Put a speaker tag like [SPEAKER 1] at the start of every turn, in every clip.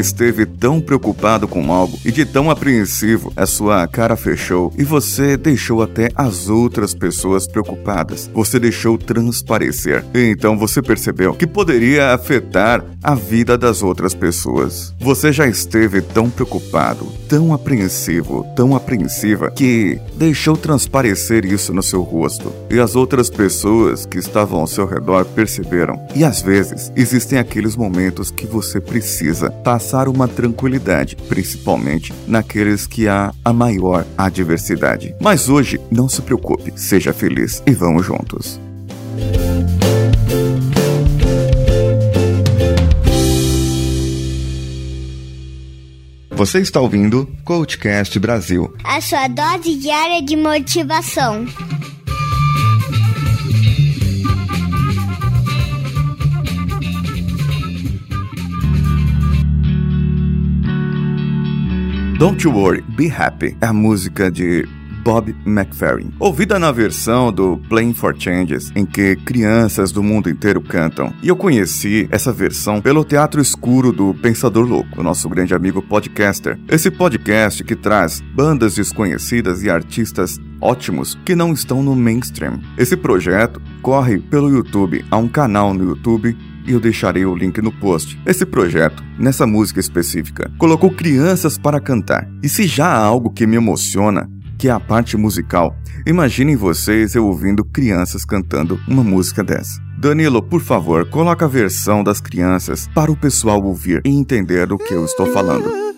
[SPEAKER 1] esteve tão preocupado com algo e de tão apreensivo, a sua cara fechou e você deixou até as outras pessoas preocupadas. Você deixou transparecer. E então você percebeu que poderia afetar a vida das outras pessoas. Você já esteve tão preocupado, tão apreensivo, tão apreensiva que deixou transparecer isso no seu rosto. E as outras pessoas que estavam ao seu redor perceberam. E às vezes existem aqueles momentos que você precisa passar uma tranquilidade, principalmente naqueles que há a maior adversidade. Mas hoje, não se preocupe, seja feliz e vamos juntos. Você está ouvindo Coachcast Brasil.
[SPEAKER 2] A sua dose diária de motivação.
[SPEAKER 1] Don't You Worry, Be Happy. É a música de Bob McFerrin. Ouvida na versão do Playing for Changes, em que crianças do mundo inteiro cantam. E eu conheci essa versão pelo Teatro Escuro do Pensador Louco, nosso grande amigo podcaster. Esse podcast que traz bandas desconhecidas e artistas ótimos que não estão no mainstream. Esse projeto corre pelo YouTube. Há um canal no YouTube e eu deixarei o link no post. Esse projeto, nessa música específica, colocou crianças para cantar. E se já há algo que me emociona, que é a parte musical. Imaginem vocês eu ouvindo crianças cantando uma música dessa. Danilo, por favor, coloca a versão das crianças para o pessoal ouvir e entender do que eu estou falando.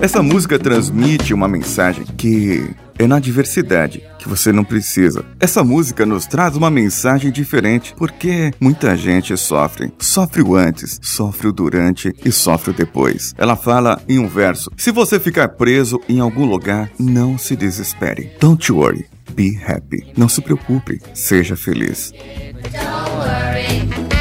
[SPEAKER 1] Essa música transmite uma mensagem que é na diversidade que você não precisa. Essa música nos traz uma mensagem diferente porque muita gente sofre. Sofre o antes, sofre o durante e sofre o depois. Ela fala em um verso: Se você ficar preso em algum lugar, não se desespere. Don't worry, be happy. Não se preocupe, seja feliz. Don't worry.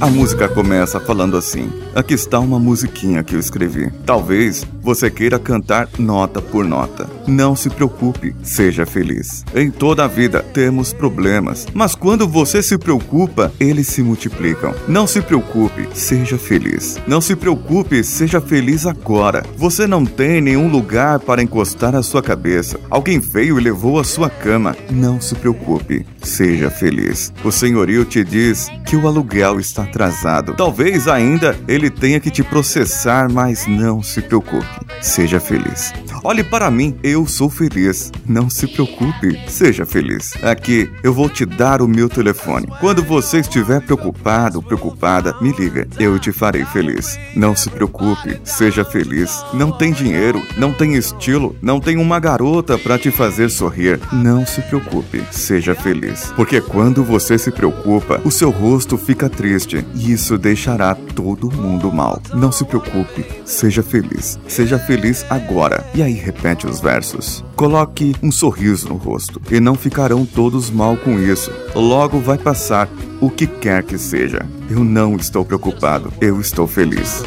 [SPEAKER 1] A música começa falando assim: Aqui está uma musiquinha que eu escrevi. Talvez você queira cantar nota por nota. Não se preocupe, seja feliz. Em toda a vida temos problemas, mas quando você se preocupa, eles se multiplicam. Não se preocupe, seja feliz. Não se preocupe, seja feliz agora. Você não tem nenhum lugar para encostar a sua cabeça. Alguém veio e levou a sua cama. Não se preocupe, seja feliz. O senhorio te diz que o aluguel está atrasado. Talvez ainda ele tenha que te processar, mas não se preocupe. Seja feliz. Olhe para mim, eu sou feliz. Não se preocupe, seja feliz. Aqui eu vou te dar o meu telefone. Quando você estiver preocupado, preocupada, me liga. Eu te farei feliz. Não se preocupe, seja feliz. Não tem dinheiro, não tem estilo, não tem uma garota para te fazer sorrir. Não se preocupe, seja feliz. Porque quando você se preocupa, o seu rosto fica triste e isso deixará todo mundo mal. Não se preocupe, seja feliz. Seja feliz agora. E aí aí repete os versos. Coloque um sorriso no rosto e não ficarão todos mal com isso. Logo vai passar o que quer que seja. Eu não estou preocupado, eu estou feliz.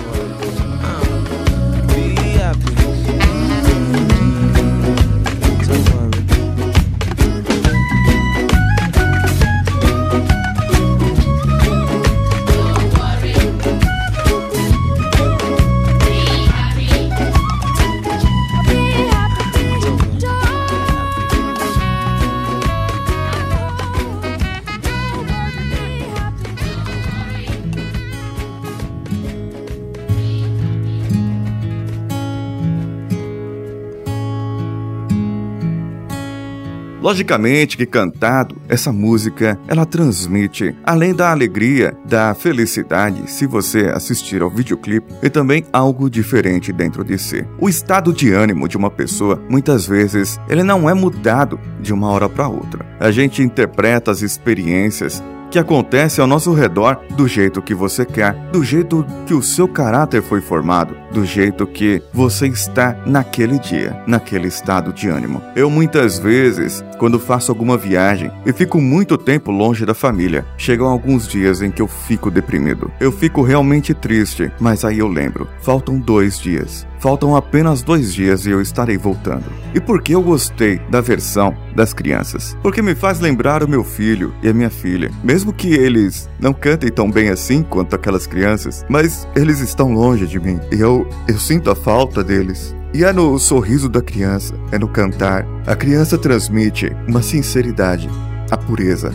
[SPEAKER 1] Logicamente que cantado, essa música, ela transmite, além da alegria, da felicidade, se você assistir ao videoclipe, e também algo diferente dentro de si. O estado de ânimo de uma pessoa, muitas vezes, ele não é mudado de uma hora para outra. A gente interpreta as experiências que acontece ao nosso redor do jeito que você quer, do jeito que o seu caráter foi formado, do jeito que você está naquele dia, naquele estado de ânimo. Eu muitas vezes, quando faço alguma viagem e fico muito tempo longe da família, chegam alguns dias em que eu fico deprimido. Eu fico realmente triste, mas aí eu lembro, faltam dois dias. Faltam apenas dois dias e eu estarei voltando. E por que eu gostei da versão das crianças? Porque me faz lembrar o meu filho e a minha filha. Mesmo que eles não cantem tão bem assim quanto aquelas crianças, mas eles estão longe de mim e eu, eu sinto a falta deles. E é no sorriso da criança, é no cantar. A criança transmite uma sinceridade, a pureza,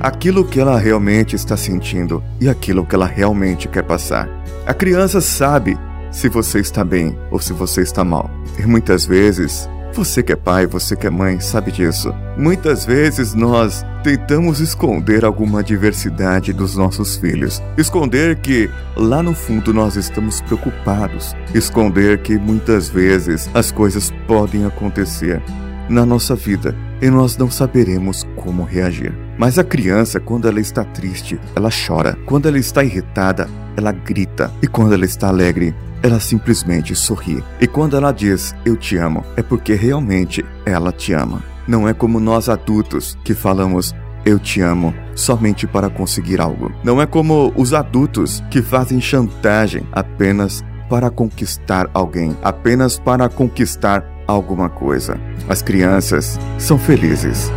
[SPEAKER 1] aquilo que ela realmente está sentindo e aquilo que ela realmente quer passar. A criança sabe se você está bem ou se você está mal. E muitas vezes, você que é pai, você que é mãe, sabe disso. Muitas vezes nós tentamos esconder alguma diversidade dos nossos filhos. Esconder que lá no fundo nós estamos preocupados. Esconder que muitas vezes as coisas podem acontecer na nossa vida e nós não saberemos como reagir. Mas a criança, quando ela está triste, ela chora. Quando ela está irritada, ela grita. E quando ela está alegre, ela simplesmente sorri. E quando ela diz eu te amo, é porque realmente ela te ama. Não é como nós adultos que falamos eu te amo somente para conseguir algo. Não é como os adultos que fazem chantagem apenas para conquistar alguém, apenas para conquistar alguma coisa. As crianças são felizes.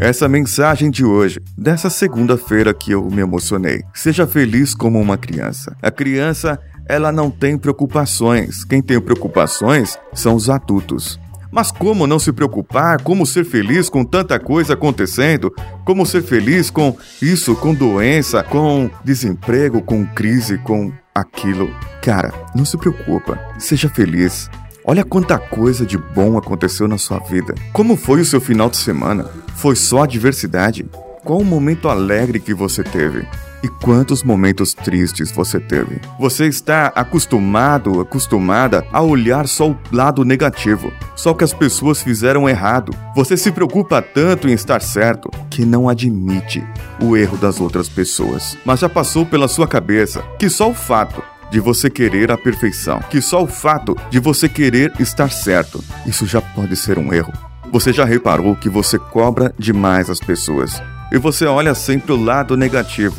[SPEAKER 1] Essa mensagem de hoje, dessa segunda-feira que eu me emocionei. Seja feliz como uma criança. A criança, ela não tem preocupações. Quem tem preocupações são os adultos. Mas como não se preocupar? Como ser feliz com tanta coisa acontecendo? Como ser feliz com isso, com doença, com desemprego, com crise, com aquilo? Cara, não se preocupa. Seja feliz. Olha quanta coisa de bom aconteceu na sua vida. Como foi o seu final de semana? Foi só adversidade? Qual o momento alegre que você teve? E quantos momentos tristes você teve? Você está acostumado, acostumada a olhar só o lado negativo, só que as pessoas fizeram errado. Você se preocupa tanto em estar certo que não admite o erro das outras pessoas. Mas já passou pela sua cabeça que só o fato de você querer a perfeição, que só o fato de você querer estar certo, isso já pode ser um erro. Você já reparou que você cobra demais as pessoas e você olha sempre o lado negativo,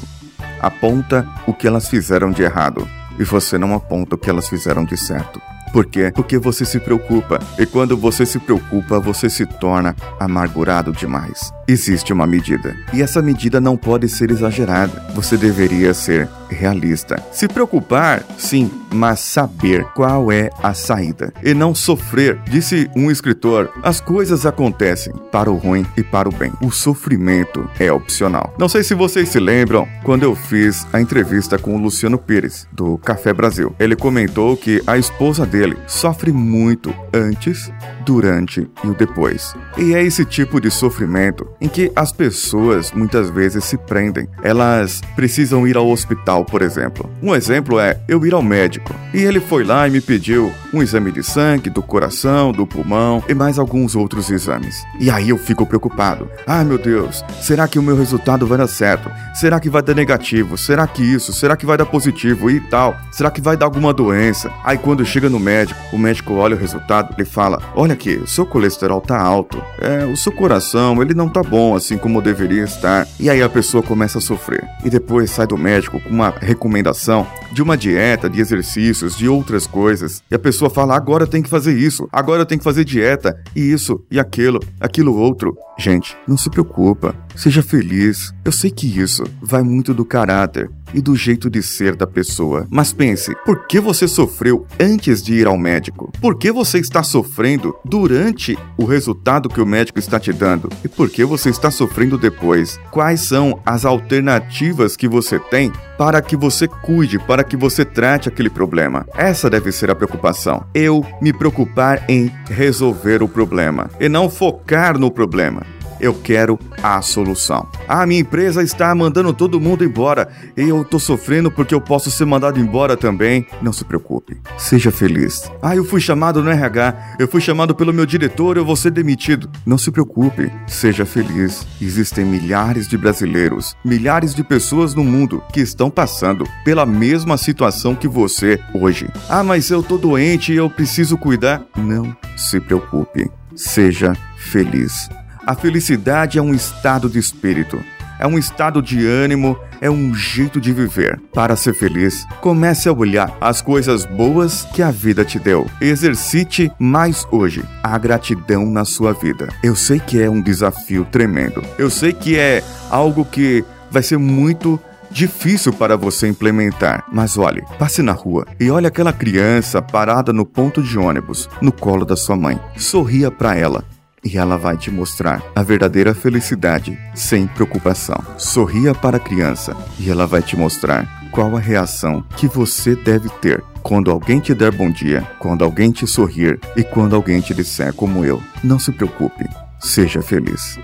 [SPEAKER 1] aponta o que elas fizeram de errado e você não aponta o que elas fizeram de certo. Por quê? Porque você se preocupa. E quando você se preocupa, você se torna amargurado demais. Existe uma medida. E essa medida não pode ser exagerada. Você deveria ser realista. Se preocupar, sim, mas saber qual é a saída e não sofrer. Disse um escritor: as coisas acontecem para o ruim e para o bem. O sofrimento é opcional. Não sei se vocês se lembram quando eu fiz a entrevista com o Luciano Pires, do Café Brasil. Ele comentou que a esposa dele sofre muito antes, durante e o depois. E é esse tipo de sofrimento em que as pessoas muitas vezes se prendem. Elas precisam ir ao hospital, por exemplo. Um exemplo é eu ir ao médico e ele foi lá e me pediu um exame de sangue, do coração, do pulmão e mais alguns outros exames. E aí eu fico preocupado. Ai meu Deus, será que o meu resultado vai dar certo? Será que vai dar negativo? Será que isso? Será que vai dar positivo e tal? Será que vai dar alguma doença? Aí quando chega no médico, o médico olha o resultado e fala: Olha aqui, o seu colesterol tá alto. É, o seu coração, ele não tá bom assim como deveria estar. E aí a pessoa começa a sofrer. E depois sai do médico com uma recomendação de uma dieta, de exercícios, de outras coisas. E a pessoa fala: agora tem que fazer isso, agora tem que fazer dieta, e isso, e aquilo, aquilo outro. Gente, não se preocupa, seja feliz. Eu sei que isso vai muito do caráter e do jeito de ser da pessoa. Mas pense, por que você sofreu antes de ir ao médico? Por que você está sofrendo durante o resultado que o médico está te dando? E por que você está sofrendo depois? Quais são as alternativas que você tem para que você cuide, para que você trate aquele problema? Essa deve ser a preocupação. Eu me preocupar em resolver o problema e não focar no problema eu quero a solução. A minha empresa está mandando todo mundo embora e eu tô sofrendo porque eu posso ser mandado embora também. Não se preocupe, seja feliz. Ah, eu fui chamado no RH, eu fui chamado pelo meu diretor, eu vou ser demitido. Não se preocupe, seja feliz. Existem milhares de brasileiros, milhares de pessoas no mundo que estão passando pela mesma situação que você hoje. Ah, mas eu tô doente e eu preciso cuidar. Não se preocupe, seja feliz. A felicidade é um estado de espírito, é um estado de ânimo, é um jeito de viver. Para ser feliz, comece a olhar as coisas boas que a vida te deu. Exercite mais hoje a gratidão na sua vida. Eu sei que é um desafio tremendo. Eu sei que é algo que vai ser muito difícil para você implementar. Mas olhe, passe na rua e olhe aquela criança parada no ponto de ônibus, no colo da sua mãe. Sorria para ela e ela vai te mostrar a verdadeira felicidade sem preocupação. Sorria para a criança e ela vai te mostrar qual a reação que você deve ter quando alguém te der bom dia, quando alguém te sorrir e quando alguém te disser como eu. Não se preocupe, seja feliz.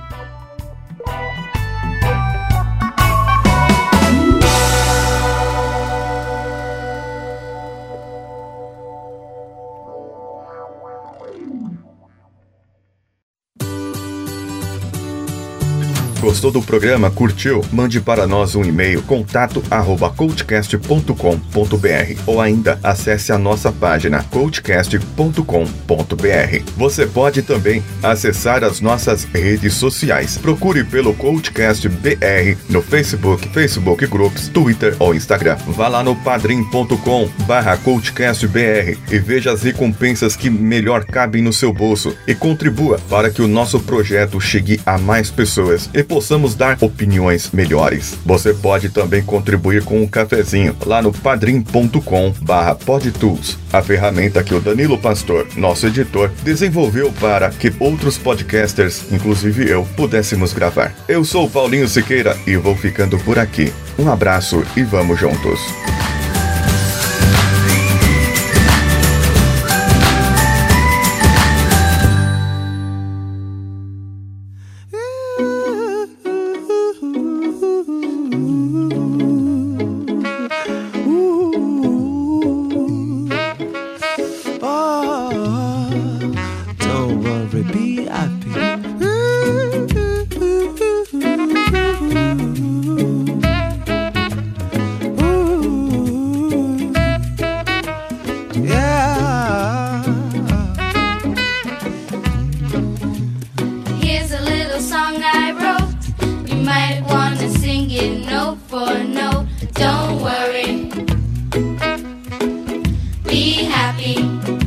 [SPEAKER 1] Gostou do programa? Curtiu? Mande para nós um e-mail contato arroba coachcast.com.br ou ainda acesse a nossa página coachcast.com.br. Você pode também acessar as nossas redes sociais. Procure pelo Coachcast BR no Facebook, Facebook Groups, Twitter ou Instagram. Vá lá no padrim.com barra coachcastbr e veja as recompensas que melhor cabem no seu bolso e contribua para que o nosso projeto chegue a mais pessoas e possamos dar opiniões melhores. Você pode também contribuir com um cafezinho lá no padrim.com barra podtools, a ferramenta que o Danilo Pastor, nosso editor, desenvolveu para que outros podcasters, inclusive eu, pudéssemos gravar. Eu sou Paulinho Siqueira e vou ficando por aqui. Um abraço e vamos juntos. Rocky.